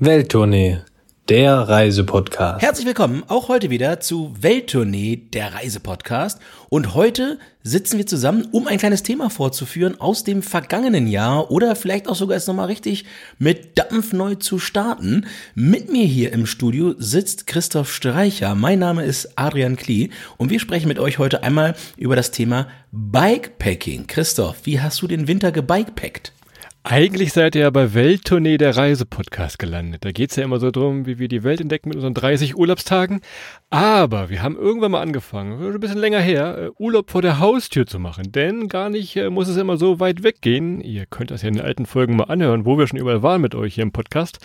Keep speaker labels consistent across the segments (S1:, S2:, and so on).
S1: Welttournee, der Reisepodcast.
S2: Herzlich willkommen auch heute wieder zu Welttournee, der Reisepodcast. Und heute sitzen wir zusammen, um ein kleines Thema vorzuführen aus dem vergangenen Jahr oder vielleicht auch sogar erst nochmal richtig mit Dampf neu zu starten. Mit mir hier im Studio sitzt Christoph Streicher. Mein Name ist Adrian Klee und wir sprechen mit euch heute einmal über das Thema Bikepacking. Christoph, wie hast du den Winter gebikepackt?
S3: Eigentlich seid ihr ja bei Welttournee der Reisepodcast gelandet. Da geht's ja immer so drum, wie wir die Welt entdecken mit unseren 30 Urlaubstagen. Aber wir haben irgendwann mal angefangen, ein bisschen länger her, äh, Urlaub vor der Haustür zu machen. Denn gar nicht äh, muss es immer so weit weggehen. Ihr könnt das ja in den alten Folgen mal anhören, wo wir schon überall waren mit euch hier im Podcast.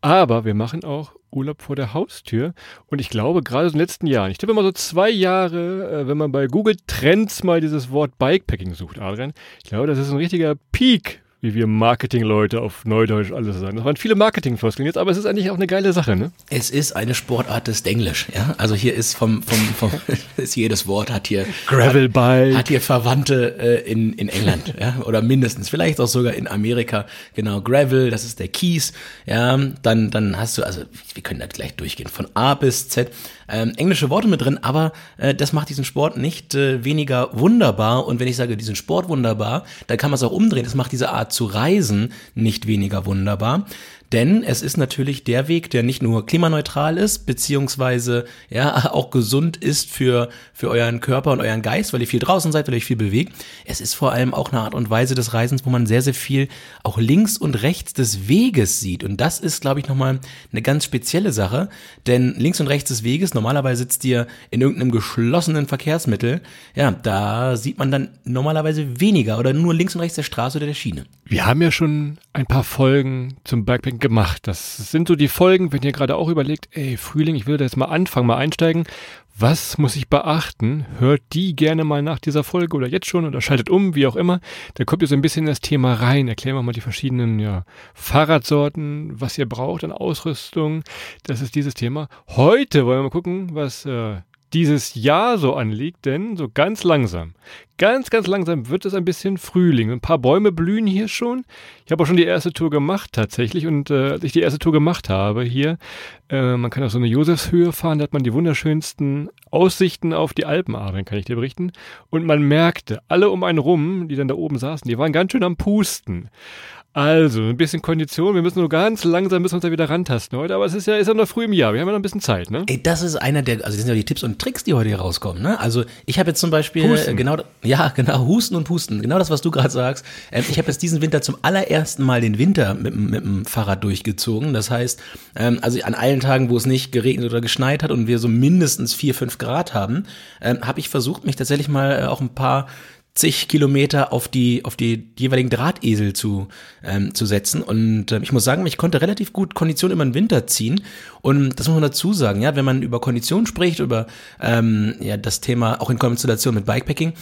S3: Aber wir machen auch Urlaub vor der Haustür. Und ich glaube, gerade in den letzten Jahren, ich tippe mal so zwei Jahre, äh, wenn man bei Google Trends mal dieses Wort Bikepacking sucht, Adrian, ich glaube, das ist ein richtiger Peak wie wir Marketingleute auf Neudeutsch alles sagen. Das waren viele Marketingfloskeln jetzt, aber es ist eigentlich auch eine geile Sache, ne?
S2: Es ist eine Sportart des Denglisch, ja. Also hier ist vom, vom, vom ist jedes Wort hat hier
S3: Gravelbike.
S2: Hat, hat hier Verwandte äh, in, in England, ja, oder mindestens, vielleicht auch sogar in Amerika. Genau, Gravel, das ist der Kies, ja. Dann, dann hast du, also wir können da gleich durchgehen, von A bis Z. Ähm, englische Worte mit drin, aber äh, das macht diesen Sport nicht äh, weniger wunderbar. Und wenn ich sage, diesen Sport wunderbar, dann kann man es auch umdrehen. Das macht diese Art zu reisen nicht weniger wunderbar. Denn es ist natürlich der Weg, der nicht nur klimaneutral ist, beziehungsweise ja auch gesund ist für, für euren Körper und euren Geist, weil ihr viel draußen seid, weil ihr euch viel bewegt. Es ist vor allem auch eine Art und Weise des Reisens, wo man sehr, sehr viel auch links und rechts des Weges sieht. Und das ist, glaube ich, nochmal eine ganz spezielle Sache. Denn links und rechts des Weges, normalerweise sitzt ihr in irgendeinem geschlossenen Verkehrsmittel, ja, da sieht man dann normalerweise weniger oder nur links und rechts der Straße oder der Schiene.
S3: Wir haben ja schon ein paar Folgen zum Backpacking gemacht. Das sind so die Folgen, wenn ihr gerade auch überlegt, ey, Frühling, ich will da jetzt mal anfangen, mal einsteigen. Was muss ich beachten? Hört die gerne mal nach dieser Folge oder jetzt schon oder schaltet um, wie auch immer. Da kommt ihr so ein bisschen in das Thema rein. Erklären wir mal die verschiedenen ja, Fahrradsorten, was ihr braucht an Ausrüstung. Das ist dieses Thema. Heute wollen wir mal gucken, was äh, dieses Jahr so anliegt, denn so ganz langsam, ganz, ganz langsam wird es ein bisschen Frühling. Ein paar Bäume blühen hier schon. Ich habe auch schon die erste Tour gemacht tatsächlich und äh, als ich die erste Tour gemacht habe hier, äh, man kann auf so eine Josefshöhe fahren, da hat man die wunderschönsten Aussichten auf die Alpenadern, kann ich dir berichten. Und man merkte, alle um einen rum, die dann da oben saßen, die waren ganz schön am Pusten. Also, ein bisschen Kondition. Wir müssen nur ganz langsam müssen uns da wieder rantasten heute. Aber es ist ja, ist ja noch früh im Jahr. Wir haben ja noch ein bisschen Zeit, ne?
S2: Ey, das ist einer der, also das sind ja die Tipps und Tricks, die heute hier rauskommen, ne? Also, ich habe jetzt zum Beispiel
S3: Husten.
S2: genau, ja, genau, Husten und Pusten. Genau das, was du gerade sagst. Ähm, ich habe jetzt diesen Winter zum allerersten Mal den Winter mit, mit dem Fahrrad durchgezogen. Das heißt, ähm, also an allen Tagen, wo es nicht geregnet oder geschneit hat und wir so mindestens vier, fünf Grad haben, ähm, habe ich versucht, mich tatsächlich mal äh, auch ein paar zig Kilometer auf die auf die jeweiligen Drahtesel zu ähm, zu setzen. Und äh, ich muss sagen, ich konnte relativ gut Kondition über den Winter ziehen. Und das muss man dazu sagen, ja, wenn man über Kondition spricht, über ähm, ja das Thema auch in Konstellation mit Bikepacking,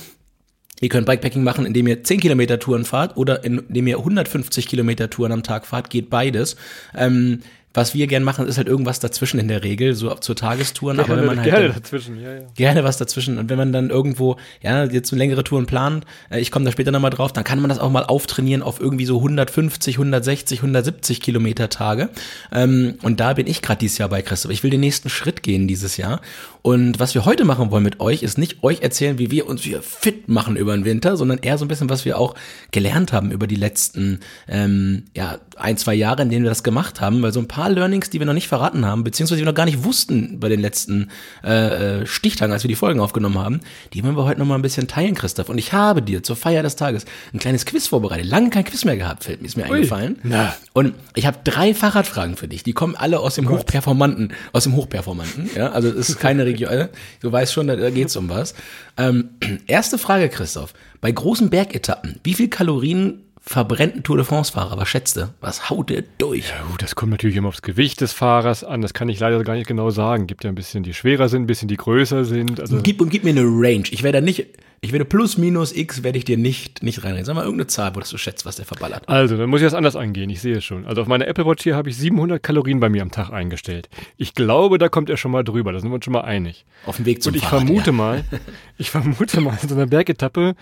S2: Ihr könnt Bikepacking machen, indem ihr 10 Kilometer Touren fahrt oder indem ihr 150 Kilometer Touren am Tag fahrt, geht beides. Ähm, was wir gern machen, ist halt irgendwas dazwischen in der Regel, so zur Tagestouren. aber wenn man halt
S3: gerne dazwischen, ja, ja.
S2: gerne was dazwischen. Und wenn man dann irgendwo, ja, jetzt längere Touren plant, äh, ich komme da später nochmal drauf, dann kann man das auch mal auftrainieren auf irgendwie so 150, 160, 170 Kilometer Tage. Ähm, und da bin ich gerade dieses Jahr bei Christoph. Ich will den nächsten Schritt gehen dieses Jahr. Und was wir heute machen wollen mit euch, ist nicht euch erzählen, wie wir uns hier fit machen über den Winter, sondern eher so ein bisschen, was wir auch gelernt haben über die letzten ähm, ja, ein, zwei Jahre, in denen wir das gemacht haben. Weil so ein paar Learnings, die wir noch nicht verraten haben, beziehungsweise die wir noch gar nicht wussten bei den letzten äh, äh, Stichtagen, als wir die Folgen aufgenommen haben, die wollen wir heute noch mal ein bisschen teilen, Christoph. Und ich habe dir zur Feier des Tages ein kleines Quiz vorbereitet. Lange kein Quiz mehr gehabt, fällt mir, ist mir eingefallen.
S3: Na.
S2: Und ich habe drei Fahrradfragen für dich. Die kommen alle aus dem Hochperformanten, aus dem Hochperformanten. Ja, also es ist keine Region. äh, Du weißt schon, da, da geht's um was. Ähm, erste Frage, Christoph. Bei großen Bergetappen, wie viel Kalorien verbrennt ein Tour de France-Fahrer? Was schätzt du? Was haut der durch?
S3: Ja, gut, das kommt natürlich immer aufs Gewicht des Fahrers an. Das kann ich leider gar nicht genau sagen. Gibt ja ein bisschen, die schwerer sind, ein bisschen, die größer sind. Also
S2: Gib, und gib mir eine Range. Ich werde nicht, ich werde plus, minus, x werde ich dir nicht, nicht reinreden. Sag mal irgendeine Zahl, wo du schätzt, was der verballert.
S3: Also, dann muss ich das anders angehen. Ich sehe es schon. Also auf meiner Apple Watch hier habe ich 700 Kalorien bei mir am Tag eingestellt. Ich glaube, da kommt er schon mal drüber. Da sind wir uns schon mal einig.
S2: Auf dem Weg zum
S3: Und ich
S2: Fahrrad,
S3: vermute
S2: ja.
S3: mal, ich vermute mal, in so einer Bergetappe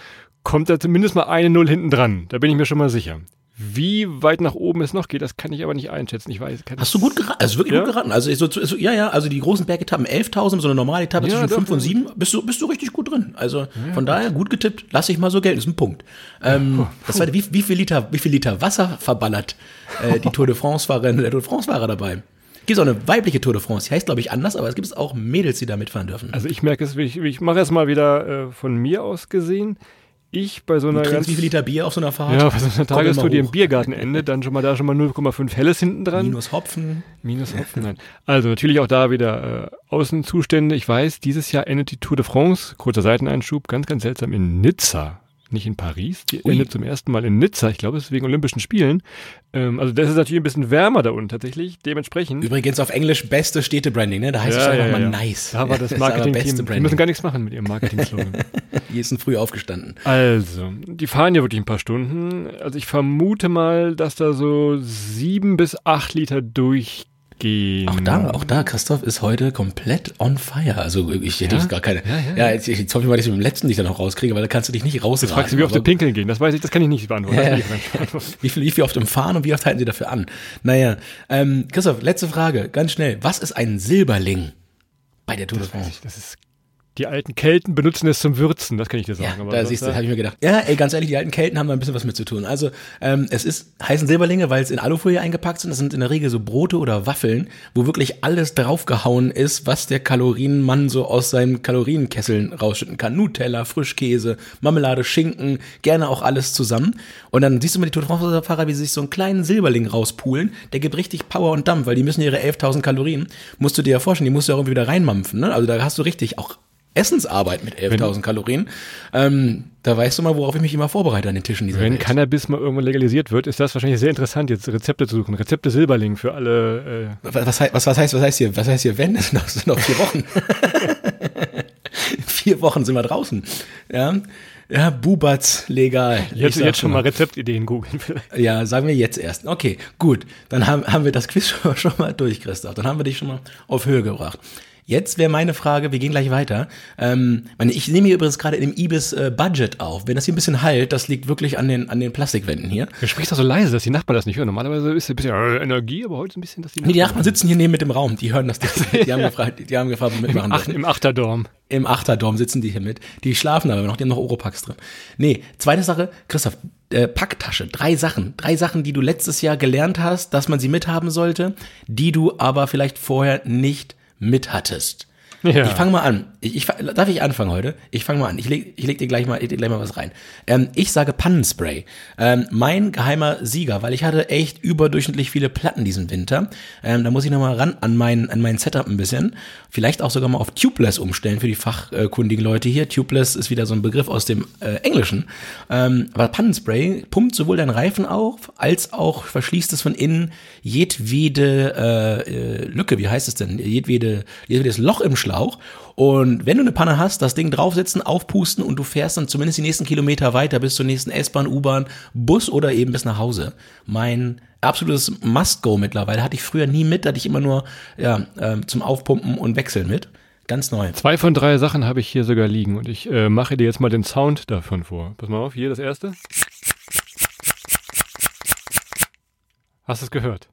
S3: kommt da zumindest mal eine Null hinten dran. Da bin ich mir schon mal sicher. Wie weit nach oben es noch geht, das kann ich aber nicht einschätzen. Ich weiß.
S2: Hast du gut geraten? Also wirklich
S3: Ja?
S2: gut geraten. Also so, so, ja, ja, also die großen Bergetappen 11.000, so eine normale Etappe
S3: Ja,
S2: zwischen
S3: doch,
S2: 5 und
S3: ja.
S2: 7, bist du, bist du richtig gut drin. Also von daher gut getippt, lass ich mal so gelten, ist ein Punkt. Ähm, das zweite, wie, wie viel Liter, wie viel Liter Wasser verballert äh, die Tour de France-Fahrerin, der Tour de France-Fahrer dabei? Gibt auch eine weibliche Tour de France, die heißt glaube ich anders, aber es gibt auch Mädels, die da mitfahren dürfen.
S3: Also ich merke es, ich, ich mache es mal wieder äh, von mir aus gesehen. Ich bei so einer
S2: Du trinkst wie viel Liter Bier auf so einer Fahrt?
S3: ja, bei so einer Tagestour, die im. Biergarten endet, dann schon mal da schon mal 0,5 Helles hinten dran.
S2: Minus Hopfen.
S3: Minus Hopfen, nein. Also natürlich auch da wieder äh, Außenzustände. Ich weiß, dieses Jahr endet die Tour de France, kurzer Seiteneinschub, ganz, ganz seltsam in Nizza. Nicht in Paris, die
S2: Ui.
S3: endet zum ersten Mal in Nizza. Ich glaube, es ist wegen Olympischen Spielen. Ähm, also das ist natürlich ein bisschen wärmer da unten tatsächlich. Dementsprechend.
S2: Übrigens auf Englisch beste Städtebranding, ne? Da heißt es einfach mal nice.
S3: Da war das Marketing-Team. Die müssen gar nichts machen mit ihrem Marketing-Slogan.
S2: Die sind früh aufgestanden.
S3: Also, die fahren ja wirklich ein paar Stunden. Also ich vermute mal, dass da so sieben bis acht Liter durchgehen.
S2: Auch da, auch da, Christoph ist heute komplett on fire. Also ich hätte
S3: Ja?
S2: jetzt gar keine.
S3: Ja, ja.
S2: Ja, jetzt, jetzt hoffe ich mal, dass ich mit dem letzten nicht dann noch rauskriege, weil da kannst du dich nicht rausraten.
S3: Fragst du, wie oft
S2: Aber
S3: pinkeln gehen? Das weiß ich, das kann ich nicht beantworten.
S2: Ja, wie, viel, wie oft im Fahren und wie oft halten sie dafür an? Naja, ähm, Christoph, letzte Frage, ganz schnell. Was ist ein Silberling bei der Tour de France?
S3: Das ist, die alten Kelten benutzen es zum Würzen, das kann ich dir
S2: Ja,
S3: sagen. aber
S2: da siehst du,
S3: äh,
S2: habe ich mir gedacht. Ja, ey, ganz ehrlich, die alten Kelten haben da ein bisschen was mit zu tun. Also, ähm, es ist, heißen Silberlinge, weil es in Alufolie eingepackt sind. Das sind in der Regel so Brote oder Waffeln, wo wirklich alles draufgehauen ist, was der Kalorienmann so aus seinen Kalorienkesseln rausschütten kann. Nutella, Frischkäse, Marmelade, Schinken, gerne auch alles zusammen. Und dann siehst du mal die Tour de wie sie sich so einen kleinen Silberling rauspulen. Der gibt richtig Power und Dampf, weil die müssen ihre 11.000 Kalorien, musst du dir ja vorstellen, die musst du ja auch irgendwie wieder reinmampfen. Ne? Also da hast du richtig auch Essensarbeit mit 11.000 Kalorien. Ähm, da weißt du mal, worauf ich mich immer vorbereite an den Tischen dieser
S3: Wenn
S2: Welt.
S3: Cannabis mal irgendwann legalisiert wird, ist das wahrscheinlich sehr interessant, jetzt Rezepte zu suchen. Rezepte Silberling für alle. Äh,
S2: Was, was, was, was heißt, was heißt hier, was heißt hier, wenn? Das sind noch, sind noch vier Wochen. vier Wochen sind wir draußen. Ja, ja Bubatz legal.
S3: Jetzt, jetzt schon mal Rezeptideen googeln. vielleicht.
S2: Ja, sagen wir jetzt erst. Okay, gut. Dann haben, haben wir das Quiz schon, schon mal durch, Christoph. Dann haben wir dich schon mal auf Höhe gebracht. Jetzt wäre meine Frage, wir gehen gleich weiter. Ähm, ich nehme hier übrigens gerade im Ibis äh, Budget auf. Wenn das hier ein bisschen halt, das liegt wirklich an den, an den Plastikwänden hier.
S3: Du sprichst doch so leise, dass die Nachbarn das nicht hören. Normalerweise ist es ein bisschen äh, Energie, aber heute ist ein bisschen, dass die
S2: Nee, die Nachbarn sitzen hier neben mit dem Raum, die hören das. Die, die haben gefragt, die haben gefragt,
S3: im,
S2: mitmachen
S3: Acht,
S2: dürfen.
S3: im Achterdorm.
S2: Im Achterdorm sitzen die hier mit. Die schlafen aber noch, die haben noch Oropax drin. Nee, zweite Sache, Christoph, äh, Packtasche. Drei Sachen. Drei Sachen, die du letztes Jahr gelernt hast, dass man sie mithaben sollte, die du aber vielleicht vorher nicht mithattest.
S3: Ja.
S2: Ich fange mal an. Ich, ich, darf ich anfangen heute? Ich fange mal an. Ich leg, ich leg dir gleich mal, ich leg gleich mal was rein. Ähm, ich sage Pannenspray. Ähm, mein geheimer Sieger, weil ich hatte echt überdurchschnittlich viele Platten diesen Winter. Ähm, da muss ich noch mal ran an mein, an mein Setup ein bisschen. Vielleicht auch sogar mal auf Tubeless umstellen für die fachkundigen Leute hier. Tubeless ist wieder so ein Begriff aus dem äh, Englischen. Ähm, aber Pannenspray pumpt sowohl deinen Reifen auf, als auch verschließt es von innen jedwede äh, äh, Lücke, wie heißt es denn? Jedwede, jedwedes Loch im Schlauch. Und wenn du eine Panne hast, das Ding draufsetzen, aufpusten und du fährst dann zumindest die nächsten Kilometer weiter bis zur nächsten S-Bahn, U-Bahn, Bus oder eben bis nach Hause. Mein absolutes Must-Go mittlerweile hatte ich früher nie mit, hatte ich immer nur ja, ähm, zum Aufpumpen und Wechseln mit. Ganz neu.
S3: Zwei von drei Sachen habe ich hier sogar liegen und ich äh, mache dir jetzt mal den Sound davon vor. Pass mal auf, hier das erste. Hast du es gehört?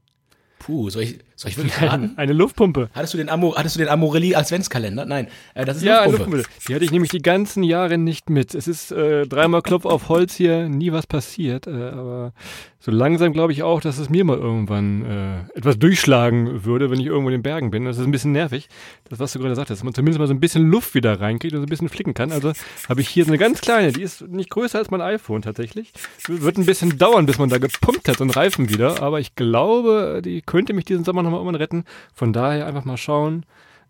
S2: Puh, soll ich, soll ich wirklich raten?
S3: Eine Luftpumpe.
S2: Hattest du den, Amo, hattest du den Amorelli Adventskalender? Nein, äh, das ist
S3: Ja, eine
S2: Luftpumpe.
S3: Luftpumpe. Die hatte ich nämlich die ganzen Jahre nicht mit. Es ist äh, dreimal Klopf auf Holz hier, nie was passiert. Äh, aber so langsam glaube ich auch, dass es mir mal irgendwann äh, etwas durchschlagen würde, wenn ich irgendwo in den Bergen bin. Das ist ein bisschen nervig, das was du gerade sagtest, dass man zumindest mal so ein bisschen Luft wieder reinkriegt und so ein bisschen flicken kann. Also habe ich hier so eine ganz kleine, die ist nicht größer als mein iPhone tatsächlich. Wird ein bisschen dauern, bis man da gepumpt hat, einen Reifen wieder. Aber ich glaube, die könnte mich diesen Sommer nochmal irgendwann retten. Von daher einfach mal schauen.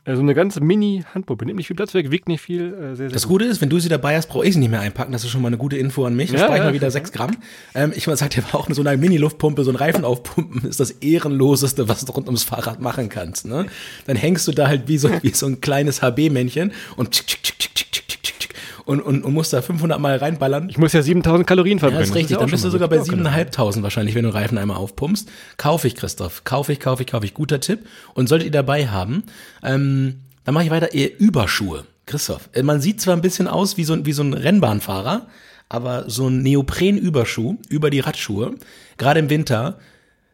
S3: Äh, So eine ganz Mini-Handpumpe. Nimmt nicht viel Platz weg, wiegt nicht viel. Äh, sehr, sehr
S2: Das
S3: gut.
S2: Gute ist, wenn du sie dabei hast, brauche ich sie nicht mehr einpacken. Das ist schon mal eine gute Info an mich. Da
S3: Ja,
S2: spare ich
S3: ja,
S2: mal wieder
S3: klar.
S2: sechs Gramm. Ähm, ich sag dir auch, so eine Mini-Luftpumpe, so ein Reifen aufpumpen, ist das ehrenloseste, was du rund ums Fahrrad machen kannst. Ne? Dann hängst du da halt wie so, wie so ein kleines HB-Männchen und, tschick, tschick, tschick, tschick, tschick, tschick, tschick, tschick, und, und, und musst da 500 Mal reinballern.
S3: Ich muss ja 7000 Kalorien
S2: Ja,
S3: verbrennen.
S2: das ist richtig.
S3: ja
S2: Dann bist du sogar bei
S3: gut. Ja, genau.
S2: 7.500 wahrscheinlich, wenn du Reifen einmal aufpumpst. Kaufe ich, Christoph. Kaufe ich, kaufe ich, kaufe ich. Guter Tipp. Und solltet ihr dabei haben, ähm, dann mache ich weiter. Ihr Überschuhe. Christoph, äh, man sieht zwar ein bisschen aus wie so, ein- wie so ein Rennbahnfahrer, aber so ein Neoprenüberschuh über die Radschuhe, gerade im Winter,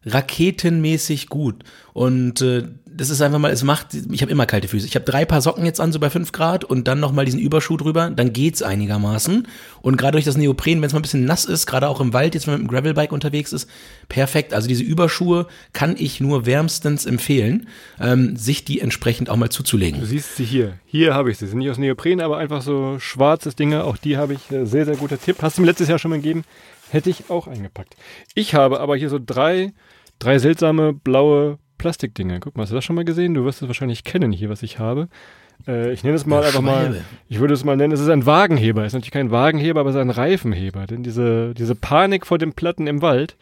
S2: raketenmäßig gut. Und äh, das ist einfach mal, es macht, ich habe immer kalte Füße. Ich habe drei Paar Socken jetzt an, so bei fünf Grad und dann nochmal diesen Überschuh drüber, dann geht's einigermaßen. Und gerade durch das Neopren, wenn es mal ein bisschen nass ist, gerade auch im Wald, jetzt wenn man mit dem Gravelbike unterwegs ist, perfekt. Also diese Überschuhe kann ich nur wärmstens empfehlen, ähm, sich die entsprechend auch mal zuzulegen.
S3: Du siehst sie hier. Hier habe ich sie. Sie sind nicht aus Neopren, aber einfach so schwarzes Dinge. Auch die habe ich. Äh, sehr, sehr guter Tipp. Hast du mir letztes Jahr schon mal gegeben. Hätte ich auch eingepackt. Ich habe aber hier so drei, drei seltsame blaue Plastikdinger. Guck mal, hast du das schon mal gesehen? Du wirst es wahrscheinlich kennen hier, was ich habe. Äh, ich nenne es mal einfach mal, ich würde es mal nennen, es ist ein Wagenheber. Es ist natürlich kein Wagenheber, aber es ist ein Reifenheber. Denn diese, diese Panik vor den Platten im Wald,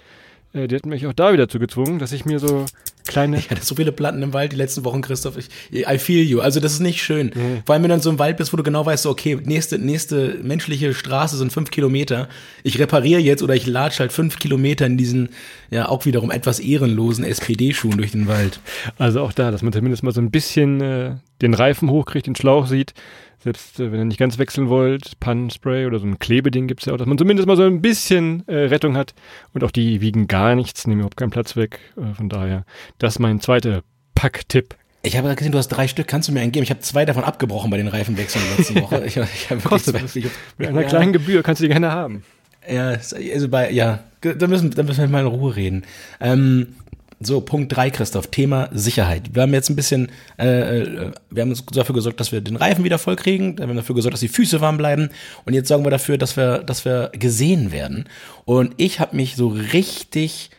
S3: die hat mich auch da wieder zu gezwungen, dass ich mir so kleine,
S2: Ich hatte so viele Platten im Wald die letzten Wochen, Christoph. Ich, I feel you. Also das ist nicht schön. Vor allem, wenn du in so einem Wald bist, wo du genau weißt, so, okay, nächste, nächste menschliche Straße sind fünf Kilometer. Ich repariere jetzt oder ich latsche halt fünf Kilometer in diesen, ja, auch wiederum etwas ehrenlosen SPD-Schuhen durch den Wald.
S3: Also auch da, dass man zumindest mal so ein bisschen äh, den Reifen hochkriegt, den Schlauch sieht. Selbst äh, wenn ihr nicht ganz wechseln wollt, Pannenspray oder so ein Klebeding gibt's ja auch, dass man zumindest mal so ein bisschen äh, Rettung hat. Und auch die wiegen gar nichts, nehmen überhaupt keinen Platz weg. Äh, von daher, das ist mein zweiter Packtipp.
S2: Ich habe gesehen, du hast drei Stück. Kannst du mir einen geben? Ich habe zwei davon abgebrochen bei den Reifenwechseln letzte Woche. Ich, ich habe
S3: Kostet
S2: zwei- ich-
S3: Mit einer
S2: Ja.
S3: kleinen Gebühr kannst du die gerne haben.
S2: Ja, es- also bei, ja, da müssen, da müssen wir mal in Ruhe reden. Ähm, so, Punkt drei, Christoph, Thema Sicherheit. Wir haben jetzt ein bisschen, äh, äh, wir haben uns dafür gesorgt, dass wir den Reifen wieder voll kriegen, wir haben dafür gesorgt, dass die Füße warm bleiben und jetzt sorgen wir dafür, dass wir, dass wir gesehen werden. Und ich habe mich so richtig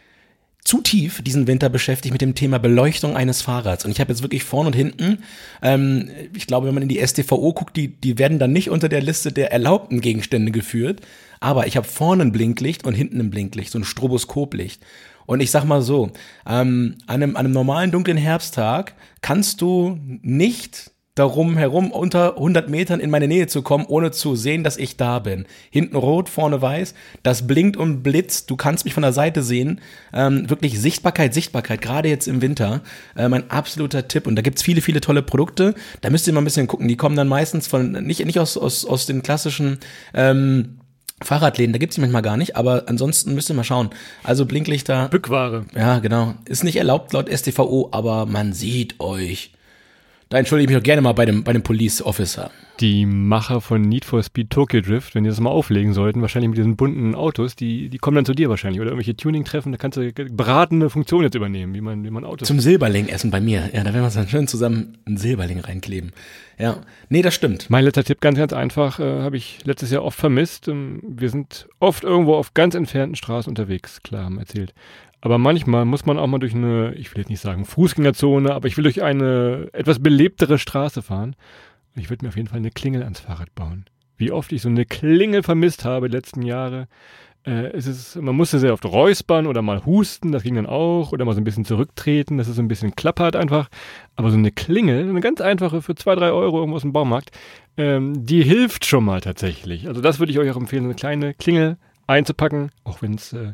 S2: zu tief diesen Winter beschäftigt mit dem Thema Beleuchtung eines Fahrrads. Und ich habe jetzt wirklich vorn und hinten, ähm, ich glaube, wenn man in die STVO guckt, die, die werden dann nicht unter der Liste der erlaubten Gegenstände geführt. Aber ich habe vorne ein Blinklicht und hinten ein Blinklicht, so ein Stroboskoplicht. Und ich sag mal so, ähm, an, einem, an einem normalen dunklen Herbsttag kannst du nicht darum herum unter 100 Metern in meine Nähe zu kommen, ohne zu sehen, dass ich da bin. Hinten rot, vorne weiß, das blinkt und blitzt, du kannst mich von der Seite sehen. Ähm, wirklich Sichtbarkeit, Sichtbarkeit, gerade jetzt im Winter, äh, mein absoluter Tipp. Und da gibt's viele, viele tolle Produkte. Da müsst ihr mal ein bisschen gucken. Die kommen dann meistens von, nicht, nicht aus, aus, aus den klassischen ähm, Fahrradläden, da gibt's die manchmal gar nicht, aber ansonsten müsst ihr mal schauen. Also Blinklichter,
S3: Bückware.
S2: ja, genau. Ist nicht erlaubt laut StVO, aber man sieht euch. Da entschuldige ich mich doch gerne mal bei dem, bei dem Police Officer.
S3: Die Macher von Need for Speed Tokyo Drift, wenn die das mal auflegen sollten, wahrscheinlich mit diesen bunten Autos, die, die kommen dann zu dir wahrscheinlich. Oder irgendwelche Tuning-Treffen, da kannst du beratende Funktion jetzt übernehmen, wie man, wie man Autos.
S2: Zum Silberling essen bei mir. Ja, da werden wir uns dann schön zusammen einen Silberling reinkleben. Ja, nee, das stimmt.
S3: Mein letzter Tipp, ganz, ganz einfach, äh, habe ich letztes Jahr oft vermisst. Ähm, wir sind oft irgendwo auf ganz entfernten Straßen unterwegs, klar, haben erzählt. Aber manchmal muss man auch mal durch eine, ich will jetzt nicht sagen Fußgängerzone, aber ich will durch eine etwas belebtere Straße fahren. Ich würde mir auf jeden Fall eine Klingel ans Fahrrad bauen. Wie oft ich so eine Klingel vermisst habe die letzten Jahre. Äh, es ist, man musste sehr oft räuspern oder mal husten, das ging dann auch, oder mal so ein bisschen zurücktreten, dass es so ein bisschen klappert einfach. Aber so eine Klingel, eine ganz einfache für zwei, drei Euro irgendwo aus dem Baumarkt, ähm, die hilft schon mal tatsächlich. Also das würde ich euch auch empfehlen, eine kleine Klingel einzupacken, auch wenn es äh,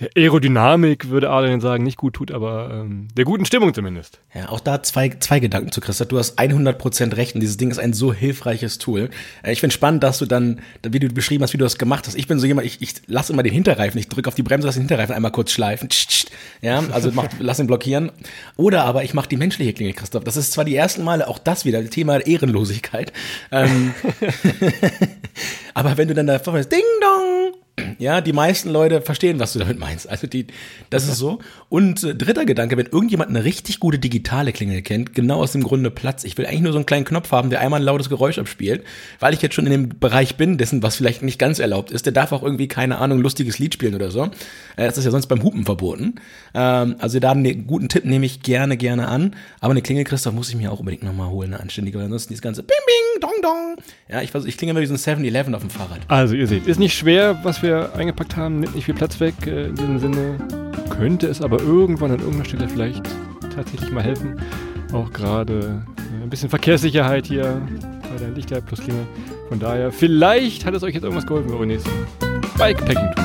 S3: der Aerodynamik, würde Adrian sagen, nicht gut tut, aber ähm, der guten Stimmung zumindest.
S2: Ja, auch da zwei, zwei Gedanken zu Christoph. Du hast 100% recht und dieses Ding ist ein so hilfreiches Tool. Äh, Ich finde spannend, dass du dann, wie du beschrieben hast, wie du das gemacht hast. Ich bin so jemand, ich, ich lasse immer den Hinterreifen, ich drücke auf die Bremse, lasse den Hinterreifen einmal kurz schleifen. Ja, also mach, lass ihn blockieren. Oder aber ich mache die menschliche Klingel, Christoph. Das ist zwar die ersten Male, auch das wieder, Thema Ehrenlosigkeit. Ähm, aber wenn du dann da vorne Ding Dong, ja, die meisten Leute verstehen, was du damit meinst. Also die, das ist so. Und äh, dritter Gedanke, wenn irgendjemand eine richtig gute digitale Klingel kennt, genau aus dem Grunde Platz. Ich will eigentlich nur so einen kleinen Knopf haben, der einmal ein lautes Geräusch abspielt, weil ich jetzt schon in dem Bereich bin, dessen, was vielleicht nicht ganz erlaubt ist. Der darf auch irgendwie, keine Ahnung, lustiges Lied spielen oder so. Äh, das ist ja sonst beim Hupen verboten. Ähm, also da einen guten Tipp nehme ich gerne, gerne an. Aber eine Klingel, Christoph, muss ich mir auch unbedingt nochmal holen, eine anständige, weil ansonsten dieses ganze Bing, Bing, Dong, Dong. Ja, ich, ich klinge immer wie so ein 7-Eleven auf dem Fahrrad.
S3: Also ihr seht, ist nicht schwer, was wir eingepackt haben, nimmt nicht viel Platz weg. Äh, in diesem Sinne könnte es aber irgendwann an irgendeiner Stelle vielleicht tatsächlich mal helfen. Auch gerade äh, ein bisschen Verkehrssicherheit hier bei der Lichter plus Klingel. Von daher, vielleicht hat es euch jetzt irgendwas geholfen nächsten Bikepacking-Tour.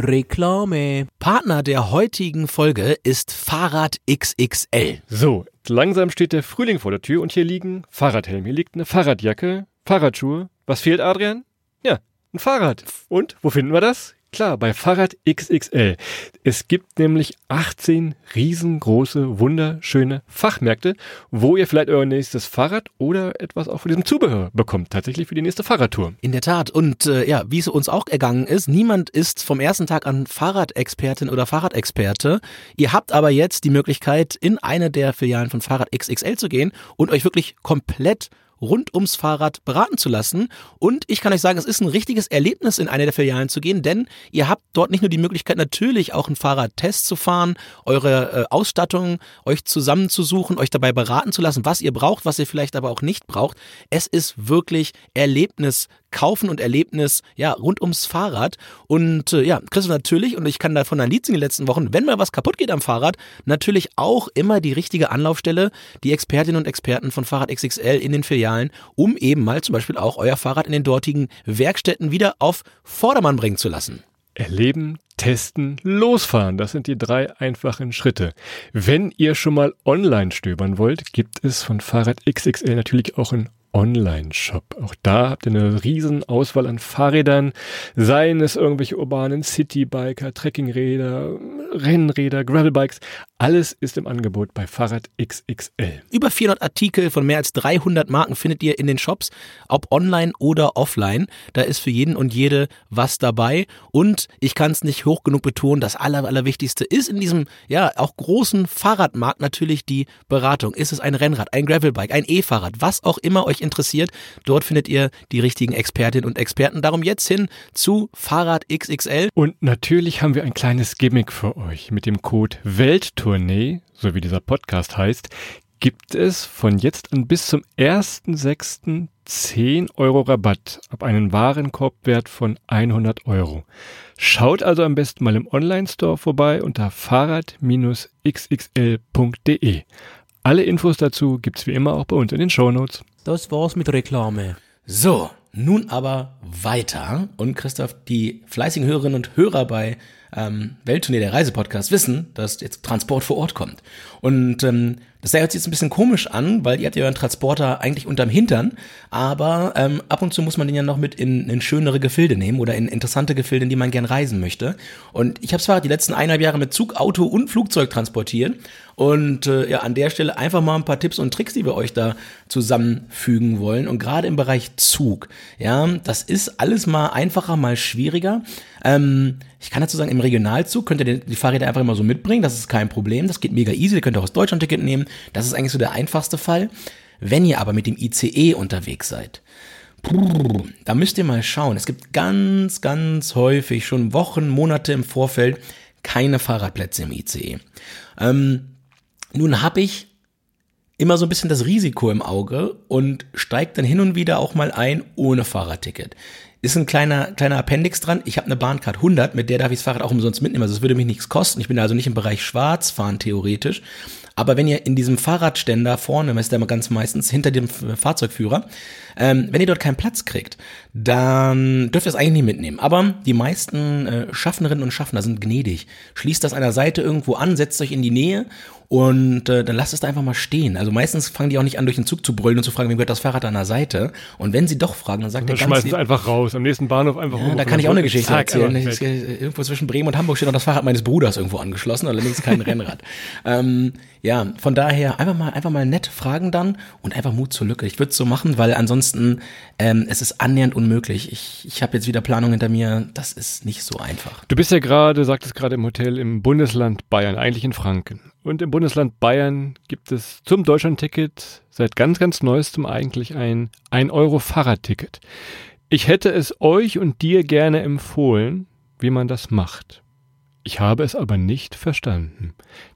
S2: Reklame. Partner der heutigen Folge ist Fahrrad XXL.
S3: So, langsam steht der Frühling vor der Tür und hier liegen Fahrradhelm, hier liegt eine Fahrradjacke, Fahrradschuhe. Was fehlt, Adrian? Ja, ein Fahrrad. Und wo finden wir das? Klar, bei Fahrrad XXL. Es gibt nämlich 18 riesengroße, wunderschöne Fachmärkte, wo ihr vielleicht euer nächstes Fahrrad oder etwas auch von diesem Zubehör bekommt, tatsächlich für die nächste Fahrradtour.
S2: In der Tat. Und äh, ja, wie es uns auch ergangen ist, niemand ist vom ersten Tag an Fahrradexpertin oder Fahrradexperte. Ihr habt aber jetzt die Möglichkeit, in eine der Filialen von Fahrrad XXL zu gehen und euch wirklich komplett rund ums Fahrrad beraten zu lassen. Und ich kann euch sagen, es ist ein richtiges Erlebnis, in eine der Filialen zu gehen, denn ihr habt dort nicht nur die Möglichkeit, natürlich auch einen Fahrradtest zu fahren, eure äh, Ausstattung euch zusammenzusuchen, euch dabei beraten zu lassen, was ihr braucht, was ihr vielleicht aber auch nicht braucht. Es ist wirklich Erlebnis Kaufen und Erlebnis ja rund ums Fahrrad. Und äh, ja, Chris natürlich, und ich kann davon ein Lied singen in den letzten Wochen, wenn mal was kaputt geht am Fahrrad, natürlich auch immer die richtige Anlaufstelle, die Expertinnen und Experten von Fahrrad XXL in den Filialen, um eben mal zum Beispiel auch euer Fahrrad in den dortigen Werkstätten wieder auf Vordermann bringen zu lassen.
S3: Erleben, testen, losfahren. Das sind die drei einfachen Schritte. Wenn ihr schon mal online stöbern wollt, gibt es von Fahrrad XXL natürlich auch ein Online-Shop. Auch da habt ihr eine riesen Auswahl an Fahrrädern, seien es irgendwelche urbanen Citybiker, Trekkingräder, Rennräder, Gravelbikes. Alles ist im Angebot bei Fahrrad XXL.
S2: Über 400 Artikel von mehr als 300 Marken findet ihr in den Shops, ob online oder offline. Da ist für jeden und jede was dabei. Und ich kann es nicht hoch genug betonen, das Aller, Allerwichtigste ist in diesem, ja, auch großen Fahrradmarkt natürlich die Beratung. Ist es ein Rennrad, ein Gravelbike, ein E-Fahrrad, was auch immer euch interessiert. Dort findet ihr die richtigen Expertinnen und Experten. Darum jetzt hin zu Fahrrad XXL.
S3: Und natürlich haben wir ein kleines Gimmick für euch. Mit dem Code Welttournee, so wie dieser Podcast heißt, gibt es von jetzt an bis zum 1.6. 10 Euro Rabatt ab einen Warenkorbwert von 100 Euro. Schaut also am besten mal im Online-Store vorbei unter fahrrad-xxl.de. Alle Infos dazu gibt's wie immer auch bei uns in den Shownotes.
S2: Das war's mit Reklame. So, nun aber weiter. Und Christoph, die fleißigen Hörerinnen und Hörer bei ähm, Welttournee der Reisepodcast wissen, dass jetzt Transport vor Ort kommt. Und ähm, das hört sich jetzt ein bisschen komisch an, weil ihr habt ja euren Transporter eigentlich unterm Hintern, aber ähm, ab und zu muss man den ja noch mit in, in schönere Gefilde nehmen oder in interessante Gefilde, in die man gern reisen möchte. Und ich habe zwar die letzten eineinhalb Jahre mit Zug, Auto und Flugzeug transportiert und äh, ja, an der Stelle einfach mal ein paar Tipps und Tricks, die wir euch da zusammenfügen wollen. Und gerade im Bereich Zug, ja, das ist alles mal einfacher, mal schwieriger. Ähm, ich kann dazu sagen, im Regionalzug könnt ihr die Fahrräder einfach immer so mitbringen, das ist kein Problem, das geht mega easy, ihr könnt auch das Deutschland-Ticket nehmen, das ist eigentlich so der einfachste Fall. Wenn ihr aber mit dem ICE unterwegs seid, da müsst ihr mal schauen. Es gibt ganz, ganz häufig, schon Wochen, Monate im Vorfeld, keine Fahrradplätze im ICE. Ähm, nun habe ich immer so ein bisschen das Risiko im Auge und steigt dann hin und wieder auch mal ein ohne Fahrradticket. Ist ein kleiner, kleiner Appendix dran. Ich habe eine Bahncard 100, mit der darf ich das Fahrrad auch umsonst mitnehmen. Also es würde mich nichts kosten. Ich bin also nicht im Bereich Schwarz fahren theoretisch. Aber wenn ihr in diesem Fahrradständer vorne, ist der ganz meistens hinter dem Fahrzeugführer, ähm, wenn ihr dort keinen Platz kriegt, dann dürft ihr es eigentlich nicht mitnehmen. Aber die meisten äh, Schaffnerinnen und Schaffner sind gnädig. Schließt das an der Seite irgendwo an, setzt euch in die Nähe und äh, dann lasst es da einfach mal stehen. Also meistens fangen die auch nicht an, durch den Zug zu brüllen und zu fragen, wem gehört das Fahrrad an der Seite. Und wenn sie doch fragen, dann sagt
S3: dann
S2: der
S3: schmeißen es einfach raus, am nächsten Bahnhof einfach
S2: ja, Da kann ich auch eine Geschichte Zack, erzählen. Ich, irgendwo zwischen Bremen und Hamburg steht noch das Fahrrad meines Bruders irgendwo angeschlossen, allerdings kein Rennrad. Ähm, ja, von daher einfach mal, einfach mal nett fragen dann und einfach Mut zur Lücke. Ich würde es so machen, weil ansonsten ähm, es ist annähernd unmöglich. Ich, ich habe jetzt wieder Planung hinter mir. Das ist nicht so einfach.
S3: Du bist ja gerade, sagtest gerade im Hotel im Bundesland Bayern, eigentlich in Franken. Und im Bundesland Bayern gibt es zum Deutschlandticket seit ganz, ganz neuestem eigentlich ein 1 Euro Fahrradticket. Ich hätte es euch und dir gerne empfohlen, wie man das macht. Ich habe es aber nicht verstanden.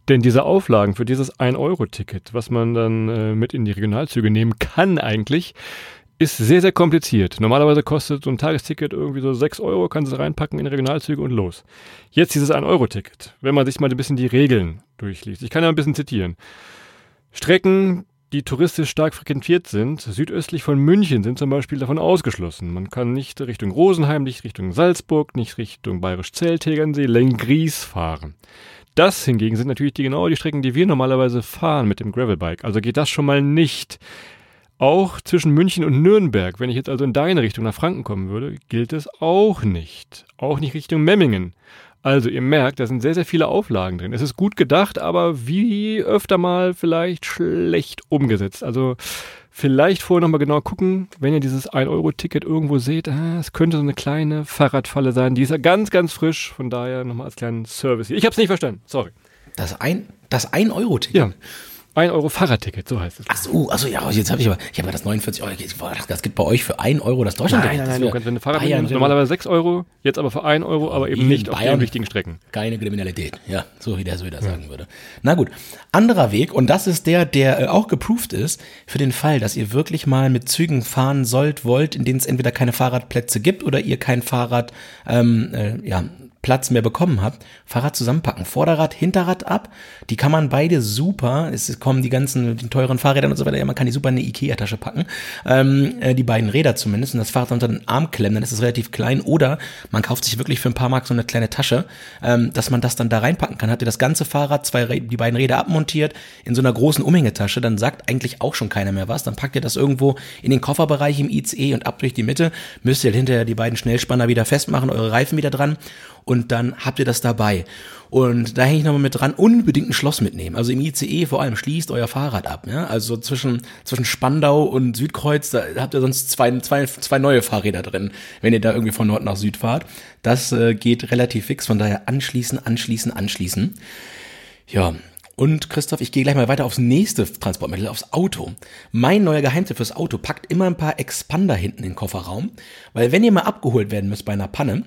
S3: Denn diese Auflagen für dieses 1-Euro-Ticket, was man dann äh, mit in die Regionalzüge nehmen kann eigentlich, ist sehr, sehr kompliziert. Normalerweise kostet so ein Tagesticket irgendwie so 6 Euro, kann sie reinpacken in Regionalzüge und los. Jetzt dieses 1-Euro-Ticket, wenn man sich mal ein bisschen die Regeln durchliest. Ich kann ja ein bisschen zitieren. Strecken, die touristisch stark frequentiert sind, südöstlich von München, sind zum Beispiel davon ausgeschlossen. Man kann nicht Richtung Rosenheim, nicht Richtung Salzburg, nicht Richtung Bayerisch-Zell, Tegernsee, Lenggries fahren. Das hingegen sind natürlich die genau die Strecken, die wir normalerweise fahren mit dem Gravelbike. Also geht das schon mal nicht. Auch zwischen München und Nürnberg, wenn ich jetzt also in deine Richtung nach Franken kommen würde, gilt es auch nicht. Auch nicht Richtung Memmingen. Also ihr merkt, da sind sehr, sehr viele Auflagen drin. Es ist gut gedacht, aber wie öfter mal vielleicht schlecht umgesetzt. Also vielleicht vorher nochmal genau gucken, wenn ihr dieses 1-Euro-Ticket irgendwo seht, ah, es könnte so eine kleine Fahrradfalle sein. Die ist ja ganz, ganz frisch. Von daher nochmal als kleinen Service hier. Ich habe es nicht verstanden. Sorry.
S2: Das 1-Euro-Ticket?
S3: Ja. 1 Euro Fahrradticket, so heißt es.
S2: Ach so, also ja, jetzt habe ich aber, ich habe das 49 Euro, das gibt bei euch für 1 Euro das Deutschland.
S3: Nein, nein, nein, du kannst eine Fahrrad Bayern, normalerweise 6 Euro, jetzt aber für 1 Euro, aber eben nicht Bayern, auf den richtigen Strecken.
S2: Keine Kriminalität, ja, so wie der so wieder ja. sagen würde. Na gut, anderer Weg und das ist der, der äh, auch geproved ist, für den Fall, dass ihr wirklich mal mit Zügen fahren sollt, wollt, in denen es entweder keine Fahrradplätze gibt oder ihr kein Fahrrad, ähm, äh, ja, Platz mehr bekommen habt, Fahrrad zusammenpacken. Vorderrad, Hinterrad ab. Die kann man beide super. Es kommen die ganzen, die teuren Fahrräder und so weiter. Ja, man kann die super in eine Ikea-Tasche packen. Ähm, äh, die beiden Räder zumindest. Und das Fahrrad unter den Arm klemmen, dann ist es relativ klein. Oder man kauft sich wirklich für ein paar Mark so eine kleine Tasche, ähm, dass man das dann da reinpacken kann. Hat ihr das ganze Fahrrad, zwei, die beiden Räder abmontiert, in so einer großen Umhängetasche, dann sagt eigentlich auch schon keiner mehr was. Dann packt ihr das irgendwo in den Kofferbereich im ICE und ab durch die Mitte. Müsst ihr hinterher die beiden Schnellspanner wieder festmachen, eure Reifen wieder dran und dann habt ihr das dabei. Und da hänge ich nochmal mit dran, unbedingt ein Schloss mitnehmen. Also im ICE vor allem schließt euer Fahrrad ab. Ja? Also zwischen, zwischen Spandau und Südkreuz, da habt ihr sonst zwei, zwei, zwei neue Fahrräder drin, wenn ihr da irgendwie von Nord nach Süd fahrt. Das äh, geht relativ fix, von daher anschließen, anschließen, anschließen. Ja, und Christoph, ich gehe gleich mal weiter aufs nächste Transportmittel, aufs Auto. Mein neuer Geheimtipp fürs Auto, packt immer ein paar Expander hinten in den Kofferraum, weil wenn ihr mal abgeholt werden müsst bei einer Panne,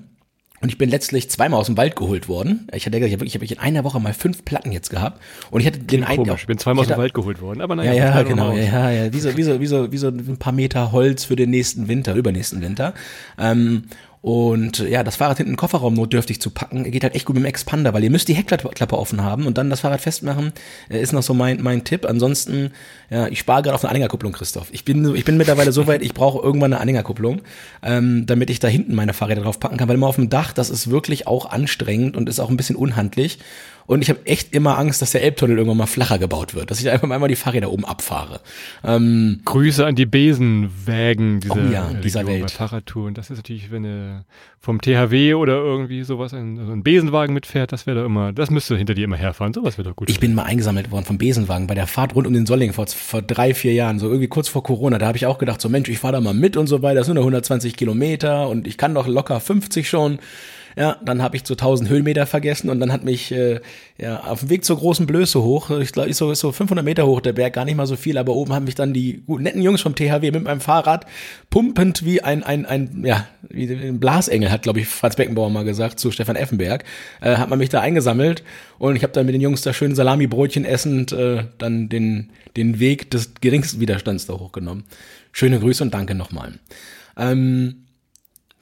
S2: und ich bin letztlich zweimal aus dem Wald geholt worden. Ich hatte ich habe in einer Woche mal fünf Platten jetzt gehabt. Und ich hatte den einen.
S3: Komisch, ich bin zweimal aus dem Wald geholt worden, aber
S2: naja. Ja, ja, genau, ja, ja. Wie so, wie, so, wie, so, wie so ein paar Meter Holz für den nächsten Winter, übernächsten Winter. Ähm, und ja, das Fahrrad hinten im Kofferraum notdürftig zu packen, geht halt echt gut mit dem Expander, weil ihr müsst die Heckklappe offen haben und dann das Fahrrad festmachen, äh, ist noch so mein, mein Tipp. Ansonsten, ja, ich spare gerade auf eine Anhängerkupplung, Christoph. Ich bin, ich bin mittlerweile so weit, ich brauche irgendwann eine Anhängerkupplung, ähm, damit ich da hinten meine Fahrräder drauf packen kann, weil immer auf dem Dach, das ist wirklich auch anstrengend und ist auch ein bisschen unhandlich. Und ich habe echt immer Angst, dass der Elbtunnel irgendwann mal flacher gebaut wird, dass ich einfach mal die Fahrräder oben abfahre.
S3: Ähm, Grüße an die Besenwägen dieser,
S2: oh ja, dieser
S3: Region, Welt. Fahrradtouren. Das ist natürlich, wenn du vom THW oder irgendwie sowas ein, so ein Besenwagen mitfährt, das wäre doch immer, das müsste hinter dir immer herfahren. Sowas wäre doch gut.
S2: Ich bin mal eingesammelt worden vom Besenwagen bei der Fahrt rund um den Solling vor, vor drei, vier Jahren, so irgendwie kurz vor Corona. Da habe ich auch gedacht, so Mensch, ich fahre da mal mit und so weiter. Das sind nur 120 Kilometer und ich kann doch locker 50 schon. Ja, dann habe ich zu 1000 Höhenmeter vergessen und dann hat mich äh, ja auf dem Weg zur großen Blöße hoch, ich glaube, ist so, ist so 500 Meter hoch der Berg, gar nicht mal so viel, aber oben haben mich dann die guten, netten Jungs vom THW mit meinem Fahrrad pumpend wie ein, ein, ein ja, wie ein Blasengel, hat, glaube ich, Franz Beckenbauer mal gesagt, zu Stefan Effenberg, äh, hat man mich da eingesammelt und ich habe dann mit den Jungs da schön Salami-Brötchen essend äh, dann den, den Weg des geringsten Widerstands da hochgenommen. Schöne Grüße und danke nochmal. Ähm,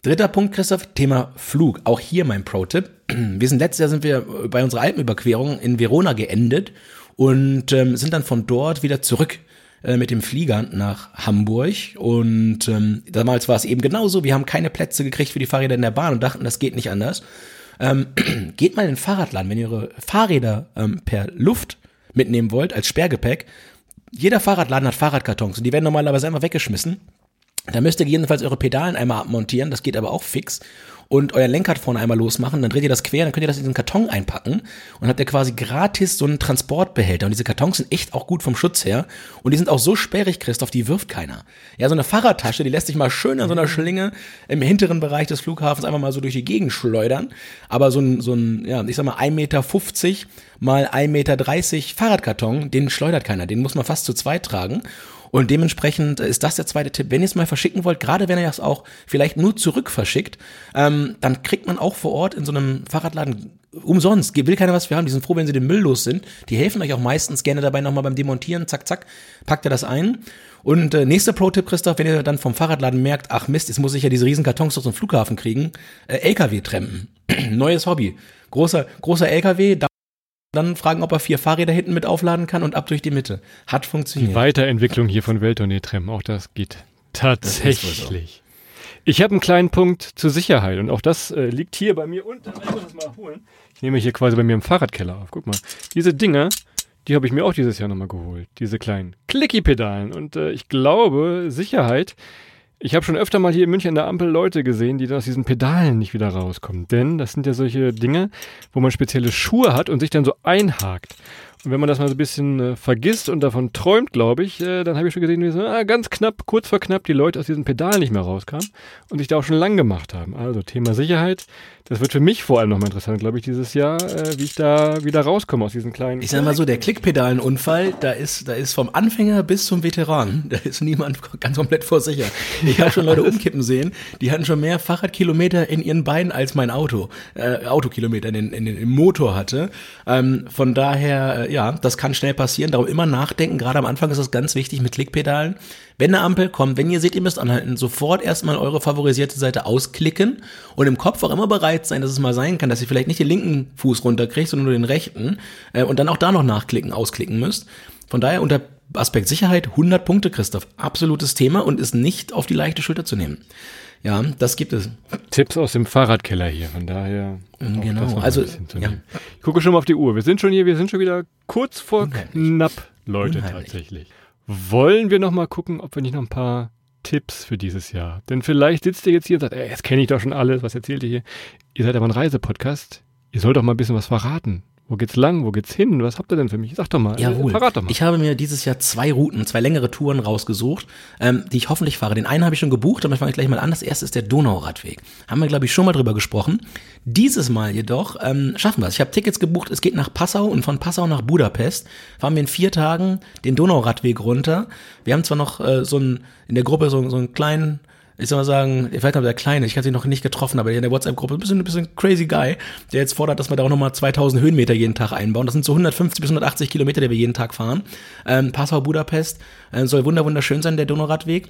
S2: Dritter Punkt, Christoph, Thema Flug. Auch hier mein Pro-Tipp. Wir sind letztes Jahr sind wir bei unserer Alpenüberquerung in Verona geendet und ähm, sind dann von dort wieder zurück äh, mit dem Flieger nach Hamburg. Und ähm, damals war es eben genauso. Wir haben keine Plätze gekriegt für die Fahrräder in der Bahn und dachten, das geht nicht anders. Ähm, geht mal in den Fahrradladen, wenn ihr eure Fahrräder ähm, per Luft mitnehmen wollt als Sperrgepäck. Jeder Fahrradladen hat Fahrradkartons und die werden normalerweise einfach weggeschmissen. Da müsst ihr jedenfalls eure Pedalen einmal abmontieren, das geht aber auch fix. Und euer Lenkrad vorne einmal losmachen, dann dreht ihr das quer, dann könnt ihr das in den Karton einpacken und habt ihr quasi gratis so einen Transportbehälter. Und diese Kartons sind echt auch gut vom Schutz her. Und die sind auch so sperrig, Christoph, die wirft keiner. Ja, so eine Fahrradtasche, die lässt sich mal schön an so einer Schlinge im hinteren Bereich des Flughafens einfach mal so durch die Gegend schleudern. Aber so ein, so ein, ja, ich sag mal, 1,50 Meter mal 1,30 Meter Fahrradkarton, den schleudert keiner. Den muss man fast zu zweit tragen. Und dementsprechend ist das der zweite Tipp. Wenn ihr es mal verschicken wollt, gerade wenn ihr es auch vielleicht nur zurück verschickt, ähm, dann kriegt man auch vor Ort in so einem Fahrradladen umsonst. Will keiner was für haben. Die sind froh, wenn sie den Müll los sind. Die helfen euch auch meistens gerne dabei nochmal beim Demontieren. Zack, zack, packt ihr das ein. Und äh, nächster Pro-Tipp, Christoph, wenn ihr dann vom Fahrradladen merkt, ach Mist, jetzt muss ich ja diese riesen Kartons aus dem Flughafen kriegen, äh, LKW-Trempen. Neues Hobby. Großer, großer LKW, dann fragen, ob er vier Fahrräder hinten mit aufladen kann und ab durch die Mitte. Hat funktioniert.
S3: Die Weiterentwicklung hier von Welttournee Trem, auch das geht tatsächlich. Ich habe einen kleinen Punkt zur Sicherheit und auch das äh, liegt hier bei mir unten. Ich muss das mal holen. Ich nehme hier quasi bei mir im Fahrradkeller auf. Guck mal, diese Dinger, die habe ich mir auch dieses Jahr nochmal geholt. Diese kleinen Clicky-Pedalen. Und äh, ich glaube, Sicherheit. Ich habe schon öfter mal hier in München an der Ampel Leute gesehen, die aus diesen Pedalen nicht wieder rauskommen. Denn das sind ja solche Dinge, wo man spezielle Schuhe hat und sich dann so einhakt. Und wenn man das mal so ein bisschen äh, vergisst und davon träumt, glaube ich, äh, dann habe ich schon gesehen, wie so ah, ganz knapp, kurz vor knapp die Leute aus diesen Pedalen nicht mehr rauskamen und sich da auch schon lang gemacht haben. Also Thema Sicherheit, das wird für mich vor allem nochmal interessant, glaube ich, dieses Jahr, äh, wie ich da wieder rauskomme aus diesen kleinen.
S2: Ich sag mal so, der Klickpedalenunfall, da ist, da ist vom Anfänger bis zum Veteran, da ist niemand ganz komplett vor sicher. Ich habe schon Leute umkippen sehen, die hatten schon mehr Fahrradkilometer in ihren Beinen als mein Auto, äh, Autokilometer in den, in den, im Motor hatte. Ähm, von daher, äh, ja, das kann schnell passieren. Darum immer nachdenken. Gerade am Anfang ist das ganz wichtig mit Klickpedalen. Wenn eine Ampel kommt, wenn ihr seht, ihr müsst anhalten, sofort erstmal eure favorisierte Seite ausklicken und im Kopf auch immer bereit sein, dass es mal sein kann, dass ihr vielleicht nicht den linken Fuß runterkriegt, sondern nur den rechten äh, und dann auch da noch nachklicken, ausklicken müsst. Von daher unter Aspekt Sicherheit 100 Punkte, Christoph. Absolutes Thema und ist nicht auf die leichte Schulter zu nehmen. Ja, das gibt es.
S3: Tipps aus dem Fahrradkeller hier, von daher.
S2: Genau, also
S3: ja. ich gucke schon mal auf die Uhr. Wir sind schon hier, wir sind schon wieder kurz vor
S2: Unheimlich.
S3: knapp, Leute,
S2: Unheimlich.
S3: tatsächlich. Wollen wir noch mal gucken, ob wir nicht noch ein paar Tipps für dieses Jahr? Denn vielleicht sitzt ihr jetzt hier und sagt, ey, jetzt kenne ich doch schon alles, was erzählt ihr hier? Ihr seid aber ein Reisepodcast. Ihr sollt doch mal ein bisschen was verraten. Wo geht's lang? Wo geht's hin? Was habt ihr denn für mich? Sag doch mal.
S2: Jawohl.
S3: Verrat doch mal.
S2: Ich habe mir dieses Jahr zwei Routen, zwei längere Touren rausgesucht, ähm, die ich hoffentlich fahre. Den einen habe ich schon gebucht, aber fange ich gleich mal an. Das erste ist der Donauradweg. Haben wir, glaube ich, schon mal drüber gesprochen. Dieses Mal jedoch ähm, schaffen wir es. Ich habe Tickets gebucht. Es geht nach Passau und von Passau nach Budapest. Fahren wir in vier Tagen den Donauradweg runter. Wir haben zwar noch äh, so ein, in der Gruppe so, so einen kleinen ich soll mal sagen, vielleicht noch der Kleine, ich hatte ihn noch nicht getroffen, aber in der WhatsApp-Gruppe ein bisschen, ein bisschen crazy Guy, der jetzt fordert, dass wir da auch nochmal 2000 Höhenmeter jeden Tag einbauen. Das sind so 150 bis 180 Kilometer, die wir jeden Tag fahren. Ähm, Passau, Budapest, äh, soll wunder wunderschön sein, der Donauradweg.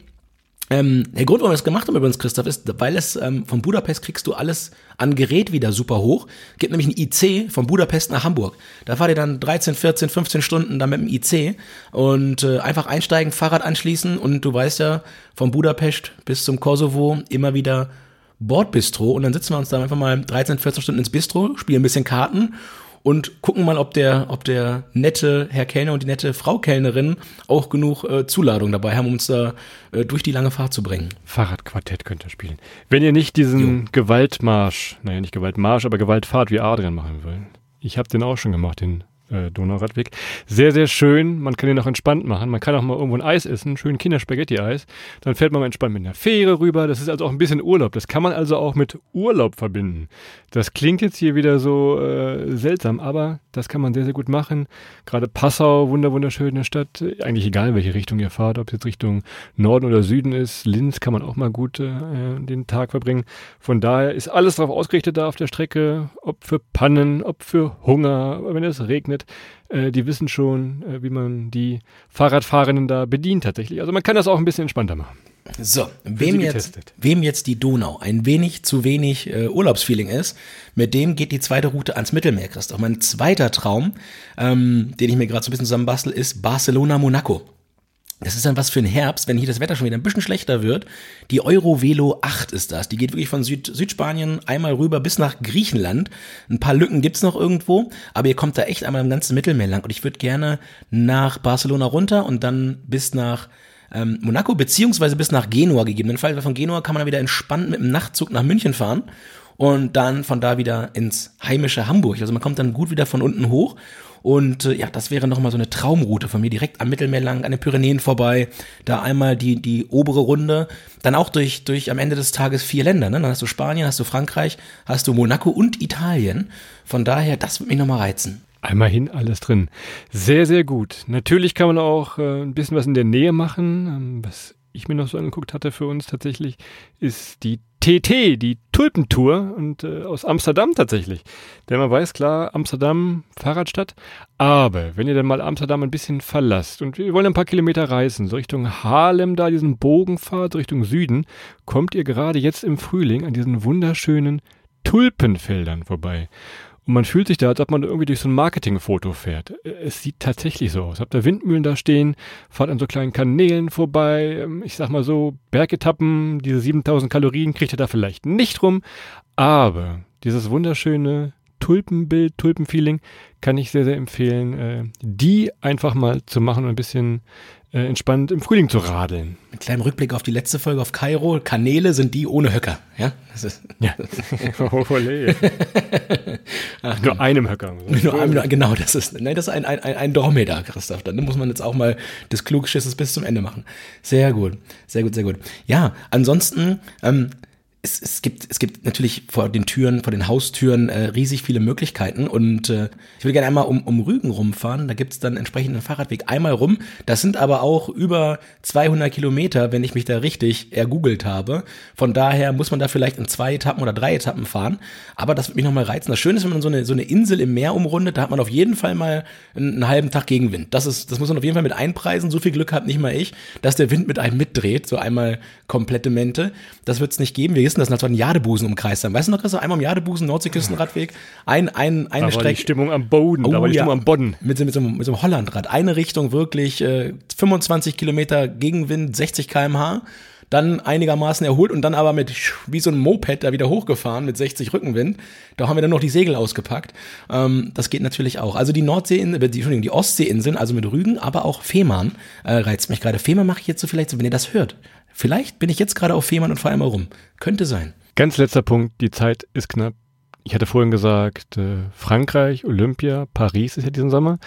S2: Ähm, der Grund, warum wir das gemacht haben übrigens, Christoph, ist, weil es ähm, von Budapest kriegst du alles an Gerät wieder super hoch. Gibt nämlich ein IC von Budapest nach Hamburg. Da fahrt ihr dann 13, 14, 15 Stunden dann mit dem IC und äh, einfach einsteigen, Fahrrad anschließen und du weißt ja, von Budapest bis zum Kosovo immer wieder Bordbistro und dann sitzen wir uns da einfach mal 13, 14 Stunden ins Bistro, spielen ein bisschen Karten und gucken mal, ob der, ob der nette Herr Kellner und die nette Frau Kellnerin auch genug äh, Zuladung dabei haben, um uns da äh, durch die lange Fahrt zu bringen.
S3: Fahrradquartett könnt ihr spielen. Wenn ihr nicht diesen Gewaltmarsch, naja, nicht Gewaltmarsch, aber Gewaltfahrt wie Adrian machen wollt. Ich habe den auch schon gemacht, den äh, Donauradweg. Sehr, sehr schön. Man kann den auch entspannt machen. Man kann auch mal irgendwo ein Eis essen, schön Kinderspaghetti-Eis. Dann fährt man mal entspannt mit einer Fähre rüber. Das ist also auch ein bisschen Urlaub. Das kann man also auch mit Urlaub verbinden. Das klingt jetzt hier wieder so äh, seltsam, aber das kann man sehr, sehr gut machen. Gerade Passau, wunder, wunderschöne Stadt. Eigentlich egal, welche Richtung ihr fahrt, ob es jetzt Richtung Norden oder Süden ist. Linz kann man auch mal gut äh, den Tag verbringen. Von daher ist alles darauf ausgerichtet da auf der Strecke, ob für Pannen, ob für Hunger, wenn es regnet. Äh, die wissen schon, äh, wie man die Fahrradfahrenden da bedient tatsächlich. Also man kann das auch ein bisschen entspannter machen.
S2: So, wem jetzt, wem jetzt die Donau ein wenig zu wenig äh, Urlaubsfeeling ist, mit dem geht die zweite Route ans Mittelmeer, Christoph. Mein zweiter Traum, ähm, den ich mir gerade so ein bisschen zusammenbastel, ist Barcelona-Monaco. Das ist dann was für ein Herbst, wenn hier das Wetter schon wieder ein bisschen schlechter wird. Die Eurovelo 8 ist das. Die geht wirklich von Süd Südspanien einmal rüber bis nach Griechenland. Ein paar Lücken gibt's noch irgendwo, aber ihr kommt da echt einmal im ganzen Mittelmeer lang. Und ich würde gerne nach Barcelona runter und dann bis nach ähm, Monaco, beziehungsweise bis nach Genua gegebenenfalls. Weil von Genua kann man dann wieder entspannt mit dem Nachtzug nach München fahren und dann von da wieder ins heimische Hamburg. Also man kommt dann gut wieder von unten hoch. Und äh, ja, das wäre nochmal so eine Traumroute von mir, direkt am Mittelmeer lang, an den Pyrenäen vorbei, da einmal die, die obere Runde, dann auch durch, durch am Ende des Tages vier Länder, ne? Dann hast du Spanien, hast du Frankreich, hast du Monaco und Italien. Von daher, das wird mich nochmal reizen.
S3: Einmal hin, alles drin. Sehr, sehr gut. Natürlich kann man auch äh, ein bisschen was in der Nähe machen. Ähm, was ich mir noch so angeguckt hatte für uns tatsächlich, ist die TT, die Tulpentour und äh, aus Amsterdam tatsächlich. Denn man weiß klar, Amsterdam, Fahrradstadt. Aber wenn ihr dann mal Amsterdam ein bisschen verlasst und wir wollen ein paar Kilometer reisen, so Richtung Haarlem da, diesen Bogen fahrt, so Richtung Süden, kommt ihr gerade jetzt im Frühling an diesen wunderschönen Tulpenfeldern vorbei. Und man fühlt sich da, als ob man irgendwie durch so ein Marketingfoto fährt. Es sieht tatsächlich so aus. Habt ihr Windmühlen da stehen, fahrt an so kleinen Kanälen vorbei. Ähm, ich sag mal so, Bergetappen, diese 7000 Kalorien kriegt ihr da vielleicht nicht rum. Aber dieses wunderschöne Tulpenbild, Tulpenfeeling kann ich sehr, sehr empfehlen, äh, die einfach mal zu machen und ein bisschen äh, entspannt im Frühling zu radeln.
S2: Mit kleinem Rückblick auf die letzte Folge auf Kairo. Kanäle sind die ohne Höcker. Ja,
S3: das ist ja. Ach, nur einem Höcker.
S2: Nur einem, genau, das ist, nein, das ist ein, ein, ein Dromedar, Christoph. Dann muss man jetzt auch mal des Klugschisses bis zum Ende machen. Sehr gut, sehr gut, sehr gut. Ja, ansonsten, ähm, es, es, gibt, es gibt natürlich vor den Türen, vor den Haustüren äh, riesig viele Möglichkeiten und äh, ich würde gerne einmal um, um Rügen rumfahren. Da gibt es dann entsprechend einen Fahrradweg einmal rum. Das sind aber auch über 200 Kilometer, wenn ich mich da richtig ergoogelt habe. Von daher muss man da vielleicht in zwei Etappen oder drei Etappen fahren. Aber das wird mich nochmal reizen. Das Schöne ist, wenn man so eine, so eine Insel im Meer umrundet, da hat man auf jeden Fall mal einen, einen halben Tag Gegenwind. Das, ist, das muss man auf jeden Fall mit einpreisen. So viel Glück hat nicht mal ich, dass der Wind mit einem mitdreht. So einmal komplette Mente. Das wird es nicht geben. Wir dass nach so einen Jadebusen umkreist haben. Weißt du noch, Christoph, einmal am Jadebusen, Nordseeküstenradweg, ein, ein, eine
S3: da
S2: Strecke.
S3: War die Stimmung am Boden, oh, da war die
S2: ja,
S3: Stimmung am Bodden.
S2: Mit, mit, so, mit so einem Hollandrad. Eine Richtung wirklich äh, 25 Kilometer Gegenwind, 60 kmh dann einigermaßen erholt und dann aber mit wie so ein Moped da wieder hochgefahren mit 60 Rückenwind. Da haben wir dann noch die Segel ausgepackt. Ähm, das geht natürlich auch. Also die Nordseeinseln, die, Entschuldigung, die Ostseeinseln, also mit Rügen, aber auch Fehmarn äh, reizt mich gerade. Fehmarn mache ich jetzt so vielleicht so, wenn ihr das hört. Vielleicht bin ich jetzt gerade auf Fehmarn und fahre einmal rum. Könnte sein.
S3: Ganz letzter Punkt, die Zeit ist knapp. Ich hatte vorhin gesagt, äh, Frankreich, Olympia, Paris ist ja diesen Sommer.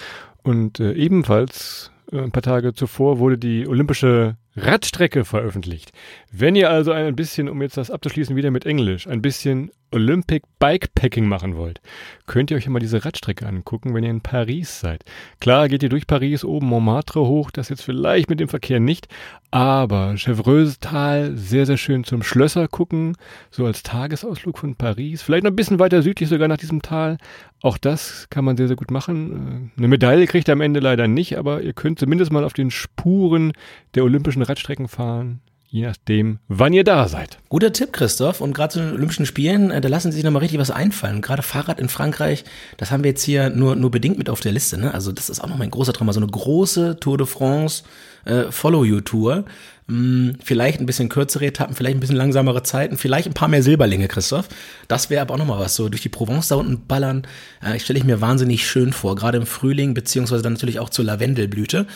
S3: Und äh, ebenfalls äh, ein paar Tage zuvor wurde die olympische Radstrecke veröffentlicht. Wenn ihr also ein bisschen, um jetzt das abzuschließen wieder mit Englisch, ein bisschen Olympic Bikepacking machen wollt, könnt ihr euch immer diese Radstrecke angucken, wenn ihr in Paris seid. Klar geht ihr durch Paris oben Montmartre hoch, das jetzt vielleicht mit dem Verkehr nicht, aber Chevreuse Tal, sehr, sehr schön zum Schlösser gucken, so als Tagesausflug von Paris, vielleicht noch ein bisschen weiter südlich sogar nach diesem Tal. Auch das kann man sehr, sehr gut machen. Eine Medaille kriegt ihr am Ende leider nicht, aber ihr könnt zumindest mal auf den Spuren der olympischen Radstrecken fahren je nachdem, wann ihr da seid.
S2: Guter Tipp, Christoph. Und gerade zu den Olympischen Spielen, äh, da lassen Sie sich nochmal richtig was einfallen. Gerade Fahrrad in Frankreich, das haben wir jetzt hier nur, nur bedingt mit auf der Liste. Ne? Also das ist auch noch mein großer Traum. So eine große Tour de France äh, Follow-You-Tour. Hm, vielleicht ein bisschen kürzere Etappen, vielleicht ein bisschen langsamere Zeiten, vielleicht ein paar mehr Silberlinge, Christoph. Das wäre aber auch nochmal was. So durch die Provence da unten ballern, äh, stelle ich mir wahnsinnig schön vor. Gerade im Frühling, beziehungsweise dann natürlich auch zur Lavendelblüte.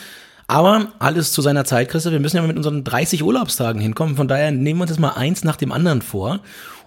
S2: Aber alles zu seiner Zeit, Christoph. Wir müssen ja mit unseren 30 Urlaubstagen hinkommen. Von daher nehmen wir uns jetzt mal eins nach dem anderen vor.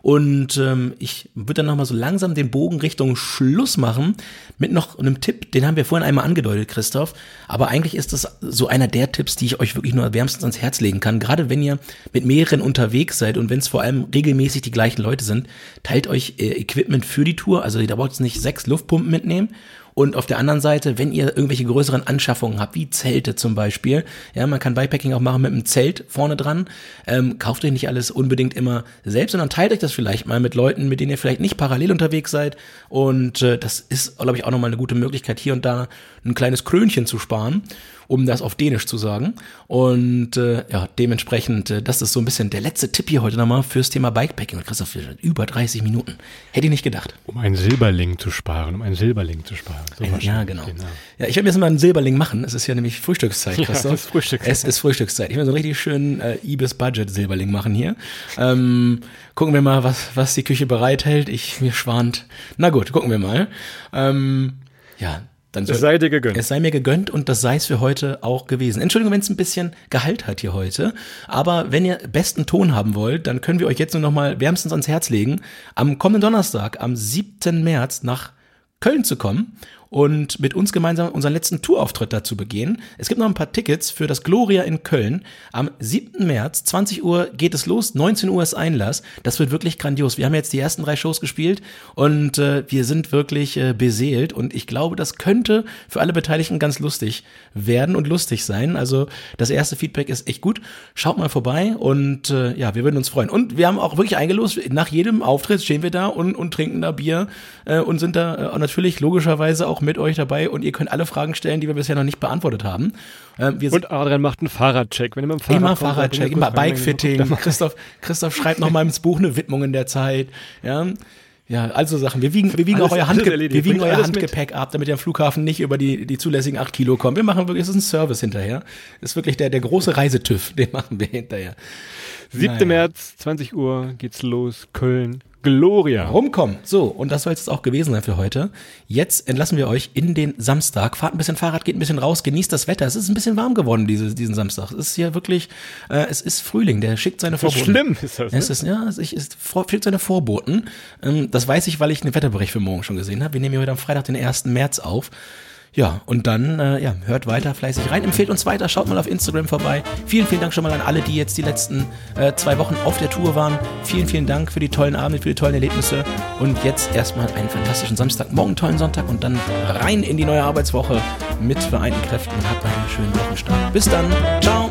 S2: Und ähm, ich würde dann nochmal so langsam den Bogen Richtung Schluss machen mit noch einem Tipp, den haben wir vorhin einmal angedeutet, Christoph. Aber eigentlich ist das so einer der Tipps, die ich euch wirklich nur wärmstens ans Herz legen kann. Gerade wenn ihr mit mehreren unterwegs seid und wenn es vor allem regelmäßig die gleichen Leute sind, teilt euch äh, Equipment für die Tour. Also da braucht ihr nicht sechs Luftpumpen mitnehmen und auf der anderen Seite, wenn ihr irgendwelche größeren Anschaffungen habt, wie Zelte zum Beispiel, ja, man kann Bikepacking auch machen mit einem Zelt vorne dran, ähm, kauft euch nicht alles unbedingt immer selbst, sondern teilt euch das vielleicht mal mit Leuten, mit denen ihr vielleicht nicht parallel unterwegs seid. Und äh, das ist, glaube ich, auch nochmal eine gute Möglichkeit, hier und da ein kleines Krönchen zu sparen um das auf Dänisch zu sagen. Und äh, ja, dementsprechend, äh, das ist so ein bisschen der letzte Tipp hier heute nochmal fürs Thema Bikepacking. Und Christoph, über 30 Minuten. Hätte ich nicht gedacht.
S3: Um einen Silberling zu sparen, um einen Silberling zu sparen.
S2: So ja, genau. genau. Ja, ich werde jetzt mal einen Silberling machen. Es ist ja nämlich Frühstückszeit, Christoph. Ja, es ist Frühstückszeit. Es ist Frühstückszeit. Ich werde so einen richtig schönen äh, Ibis-Budget-Silberling machen hier. Ähm, gucken wir mal, was, was die Küche bereithält. Ich, mir schwant. Na gut, gucken wir mal. Ähm, ja, dann
S3: es sei dir gegönnt.
S2: Es sei mir gegönnt und das sei es für heute auch gewesen. Entschuldigung, wenn es ein bisschen Gehalt hat hier heute. Aber wenn ihr besten Ton haben wollt, dann können wir euch jetzt nur noch mal wärmstens ans Herz legen, am kommenden Donnerstag, am 7. März nach Köln zu kommen und mit uns gemeinsam unseren letzten Tourauftritt dazu begehen. Es gibt noch ein paar Tickets für das Gloria in Köln. Am 7. März, 20 Uhr geht es los, 19 Uhr ist Einlass. Das wird wirklich grandios. Wir haben jetzt die ersten drei Shows gespielt und äh, wir sind wirklich äh, beseelt und ich glaube, das könnte für alle Beteiligten ganz lustig werden und lustig sein. Also das erste Feedback ist echt gut. Schaut mal vorbei und äh, ja, wir würden uns freuen. Und wir haben auch wirklich eingelost, nach jedem Auftritt stehen wir da und, und trinken da Bier äh, und sind da äh, natürlich logischerweise auch mit euch dabei und ihr könnt alle Fragen stellen, die wir bisher noch nicht beantwortet haben.
S3: Ähm, und Adrian macht einen Fahrradcheck.
S2: Wenn ihr mit dem Fahrrad immer kommt, Fahrradcheck, immer Bikefitting. Christoph, Christoph schreibt noch mal ins Buch eine Widmung in der Zeit. Ja. Ja, also Sachen. Wir wiegen, wir wiegen
S3: Alles-
S2: auch euer, Handge wir wiegen euer
S3: alles mit.
S2: Handgepäck ab, damit ihr am Flughafen nicht über die, die zulässigen acht Kilo kommt. Wir machen wirklich, es ist ein Service hinterher. Das ist wirklich der, der große Reisetüv, den machen wir hinterher.
S3: 7.
S2: Naja.
S3: März, 20 Uhr geht's los, Köln, Gloria.
S2: Rumkommen. So, und das soll es jetzt auch gewesen sein für heute. Jetzt entlassen wir euch in den Samstag. Fahrt ein bisschen Fahrrad, geht ein bisschen raus, genießt das Wetter. Es ist ein bisschen warm geworden diese, diesen Samstag. Es ist hier wirklich, äh, es ist Frühling, der schickt seine
S3: So
S2: Vorboten.
S3: schlimm ist das. Ne?
S2: Es ist, ja, es ist, vor- schickt seine Vorboten. Ähm, das weiß ich, weil ich einen Wetterbericht für morgen schon gesehen habe. Wir nehmen hier heute am Freitag, den 1. März auf. Ja, und dann, äh, ja, hört weiter fleißig rein, empfehlt uns weiter, schaut mal auf Instagram vorbei. Vielen, vielen Dank schon mal an alle, die jetzt die letzten äh, zwei Wochen auf der Tour waren. Vielen, vielen Dank für die tollen Abende, für die tollen Erlebnisse. Und jetzt erstmal einen fantastischen Samstag, morgen tollen Sonntag und dann rein in die neue Arbeitswoche mit vereinten Kräften. Habt einen schönen Wochenstart. Bis dann. Ciao.